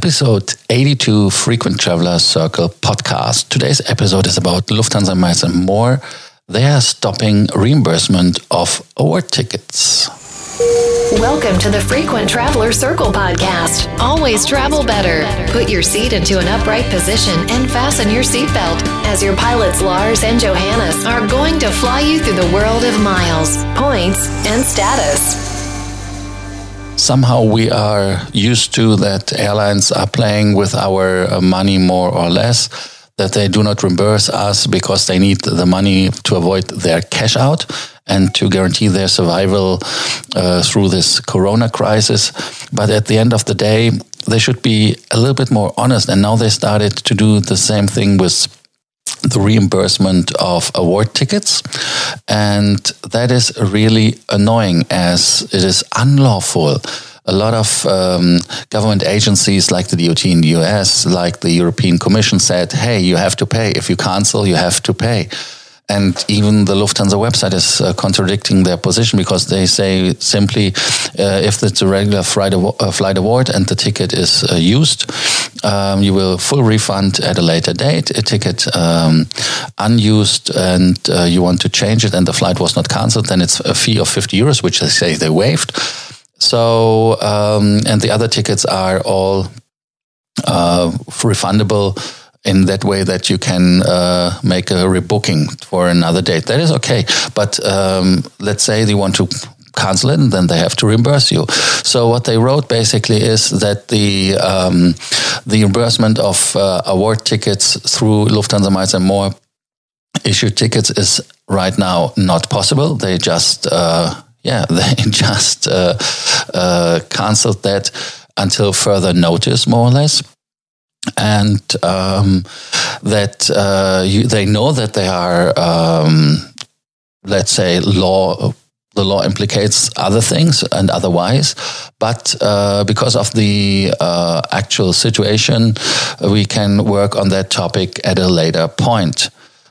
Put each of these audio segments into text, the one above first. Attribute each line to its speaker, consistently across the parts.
Speaker 1: episode 82 Frequent Traveler Circle podcast. Today's episode is about Lufthansa Miles and more. They are stopping reimbursement of award tickets.
Speaker 2: Welcome to the Frequent Traveler Circle podcast. Always travel better. Put your seat into an upright position and fasten your seatbelt as your pilots Lars and Johannes are going to fly you through the world of miles, points, and status
Speaker 1: somehow we are used to that airlines are playing with our uh, money more or less that they do not reimburse us because they need the money to avoid their cash out and to guarantee their survival uh, through this corona crisis. But at the end of the day, they should be a little bit more honest. And now they started to do the same thing with the reimbursement of award tickets. And that is really annoying as it is unlawful. A lot of um, government agencies like the DOT in the US, like the European Commission said, hey, you have to pay. If you cancel, you have to pay. And even the Lufthansa website is uh, contradicting their position because they say simply uh, if it's a regular flight, uh, award and the ticket is uh, used, um, you will full refund at a later date. A ticket um, unused and uh, you want to change it and the flight was not cancelled, then it's a fee of 50 euros, which they say they waived. So, um, and the other tickets are all uh, refundable in that way that you can uh, make a rebooking for another date. That is okay. But um, let's say they want to cancel it and then they have to reimburse you. So what they wrote basically is that the um, the reimbursement of uh, award tickets through Lufthansa Miles and More issued tickets is right now not possible. They just uh, yeah they just uh, uh canceled that until further notice, more or less and um, that uh, you, they know that they are, um, let's say, law. The law implicates other things and otherwise, but uh, because of the uh, actual situation, we can work on that topic at a later point.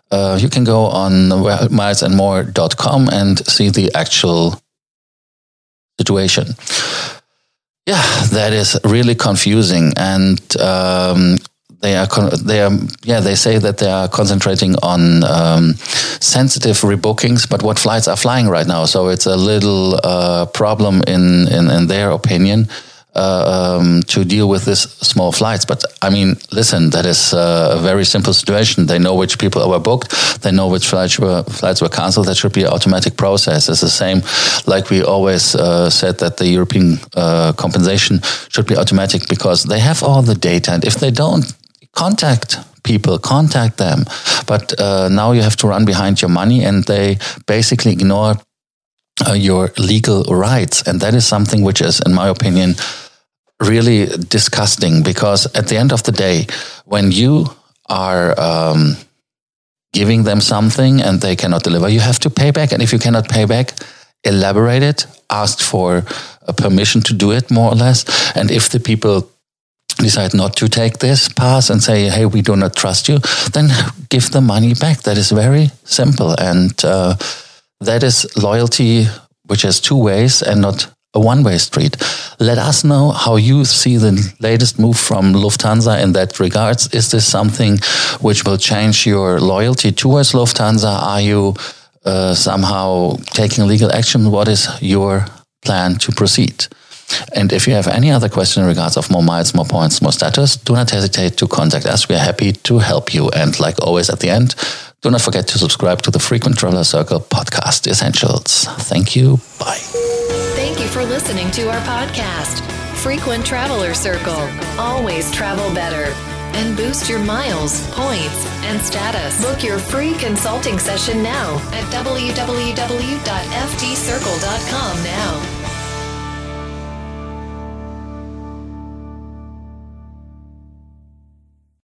Speaker 1: Uh, you can go on milesandmore.com and see the actual situation yeah, that is really confusing, and um, they are they are yeah they say that they are concentrating on um, sensitive rebookings, but what flights are flying right now? So it's a little uh, problem in, in in their opinion uh, um, to deal with this small flights. But I mean, listen, that is uh, a very simple situation. They know which people were booked. They know which flights were flights were cancelled. That should be an automatic process. It's the same, like we always uh, said that the European uh, compensation should be automatic because they have all the data, and if they don't, contact people, contact them. But uh, now you have to run behind your money, and they basically ignore uh, your legal rights. And that is something which is, in my opinion, really disgusting because at the end of the day, when you are um, giving them something and they cannot deliver, you have to pay back. And if you cannot pay back, elaborate it, ask for a permission to do it more or less. And if the people decide not to take this pass and say, hey, we do not trust you, then give the money back. That is very simple. And uh, that is loyalty, which has two ways and not a one way street. Let us know how you see the latest move from Lufthansa in that regards. Is this something which will change your loyalty towards Lufthansa? Are you uh, somehow taking legal action? What is your plan to proceed? And if you have any other question in regards of more miles, more points, more status, do not hesitate to contact us. We are happy to help you. And like always at the end, do not forget to subscribe to the Frequent Traveler Circle podcast essentials. Thank you. Bye.
Speaker 2: Thank you for listening to our podcast, Frequent Traveler Circle. Always travel better and boost your miles, points, and status. Book your free consulting session now at www.ftcircle.com.